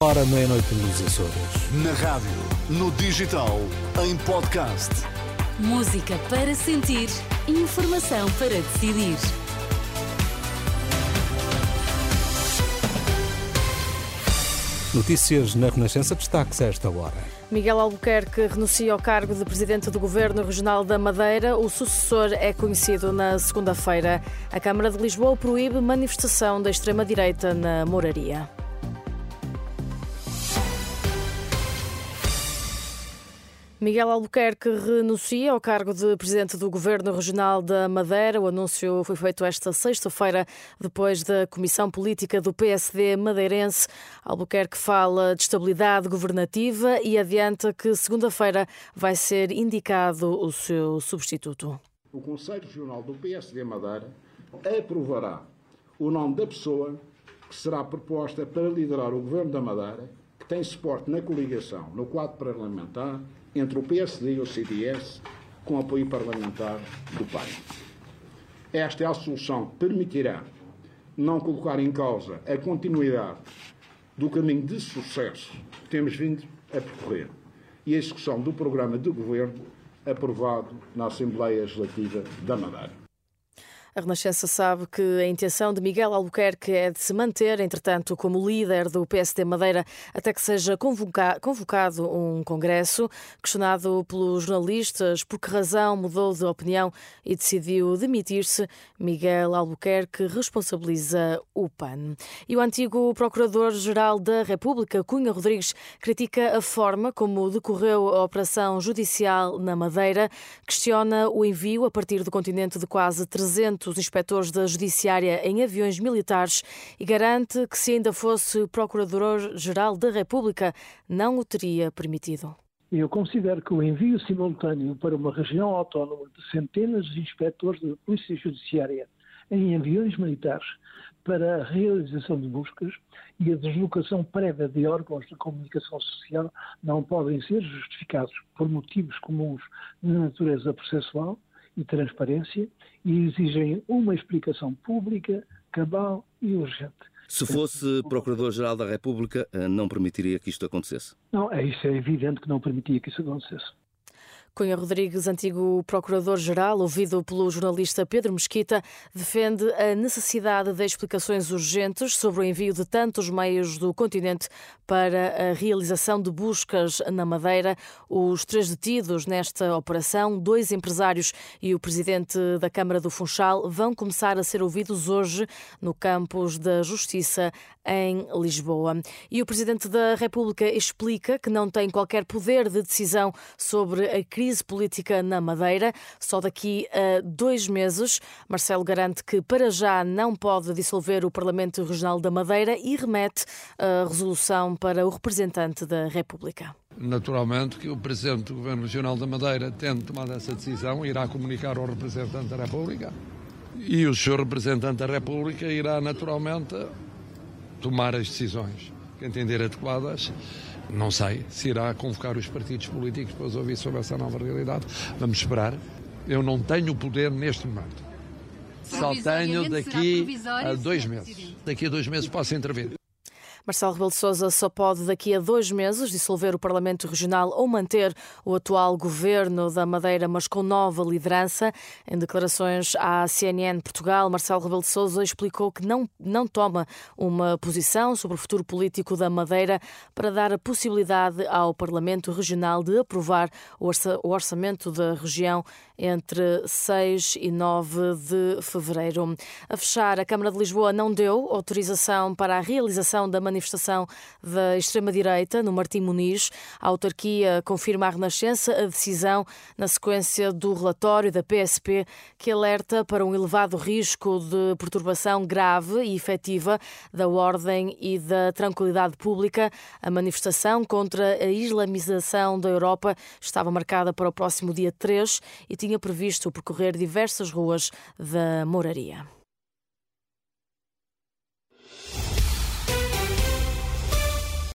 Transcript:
Hora meia-noite nos Açores. Na rádio, no digital, em podcast. Música para sentir, informação para decidir. Notícias na Renascença, destaques a esta hora. Miguel Albuquerque renuncia ao cargo de presidente do Governo Regional da Madeira. O sucessor é conhecido na segunda-feira. A Câmara de Lisboa proíbe manifestação da extrema-direita na Moraria. Miguel Albuquerque renuncia ao cargo de presidente do Governo Regional da Madeira. O anúncio foi feito esta sexta-feira, depois da Comissão Política do PSD madeirense. Albuquerque fala de estabilidade governativa e adianta que segunda-feira vai ser indicado o seu substituto. O Conselho Regional do PSD Madeira aprovará o nome da pessoa que será proposta para liderar o Governo da Madeira, tem suporte na coligação, no quadro parlamentar, entre o PSD e o CDS, com apoio parlamentar do PAN. Esta é a solução que permitirá não colocar em causa a continuidade do caminho de sucesso que temos vindo a percorrer e a execução do programa de governo aprovado na Assembleia Legislativa da Madeira. A Renascença sabe que a intenção de Miguel Albuquerque é de se manter, entretanto, como líder do PSD Madeira até que seja convocado um congresso. Questionado pelos jornalistas por que razão mudou de opinião e decidiu demitir-se, Miguel Albuquerque responsabiliza o PAN. E o antigo Procurador-Geral da República, Cunha Rodrigues, critica a forma como decorreu a operação judicial na Madeira, questiona o envio a partir do continente de quase 300 os inspectores da Judiciária em aviões militares e garante que, se ainda fosse Procurador-Geral da República, não o teria permitido. Eu considero que o envio simultâneo para uma região autónoma de centenas de inspectores da Polícia Judiciária em aviões militares para a realização de buscas e a deslocação prévia de órgãos de comunicação social não podem ser justificados por motivos comuns de natureza processual e transparência e exigem uma explicação pública, cabal e urgente. Se fosse Procurador-Geral da República, eh, não permitiria que isto acontecesse? Não, é isso é evidente que não permitia que isso acontecesse. Cunha Rodrigues, antigo Procurador-Geral, ouvido pelo jornalista Pedro Mesquita, defende a necessidade de explicações urgentes sobre o envio de tantos meios do continente para a realização de buscas na Madeira. Os três detidos nesta operação, dois empresários e o presidente da Câmara do Funchal, vão começar a ser ouvidos hoje no campus da Justiça em Lisboa. E o presidente da República explica que não tem qualquer poder de decisão sobre a crise crise política na Madeira. Só daqui a dois meses, Marcelo garante que para já não pode dissolver o Parlamento Regional da Madeira e remete a resolução para o representante da República. Naturalmente que o Presidente do Governo Regional da Madeira, tendo tomado essa decisão, irá comunicar ao representante da República e o Sr. Representante da República irá naturalmente tomar as decisões que entender adequadas não sei se irá convocar os partidos políticos para os ouvir sobre essa nova realidade. Vamos esperar. Eu não tenho poder neste momento. Só tenho daqui a dois meses. Daqui a dois meses posso intervir. Marcelo Rebelo de Sousa só pode, daqui a dois meses, dissolver o Parlamento Regional ou manter o atual governo da Madeira, mas com nova liderança. Em declarações à CNN Portugal, Marcelo Rebelo de Sousa explicou que não, não toma uma posição sobre o futuro político da Madeira para dar a possibilidade ao Parlamento Regional de aprovar o orçamento da região entre 6 e 9 de fevereiro. A fechar, a Câmara de Lisboa não deu autorização para a realização da manifestação manifestação da extrema-direita no Martim Muniz. A autarquia confirma à Renascença a decisão na sequência do relatório da PSP que alerta para um elevado risco de perturbação grave e efetiva da ordem e da tranquilidade pública. A manifestação contra a islamização da Europa estava marcada para o próximo dia 3 e tinha previsto percorrer diversas ruas da Moraria.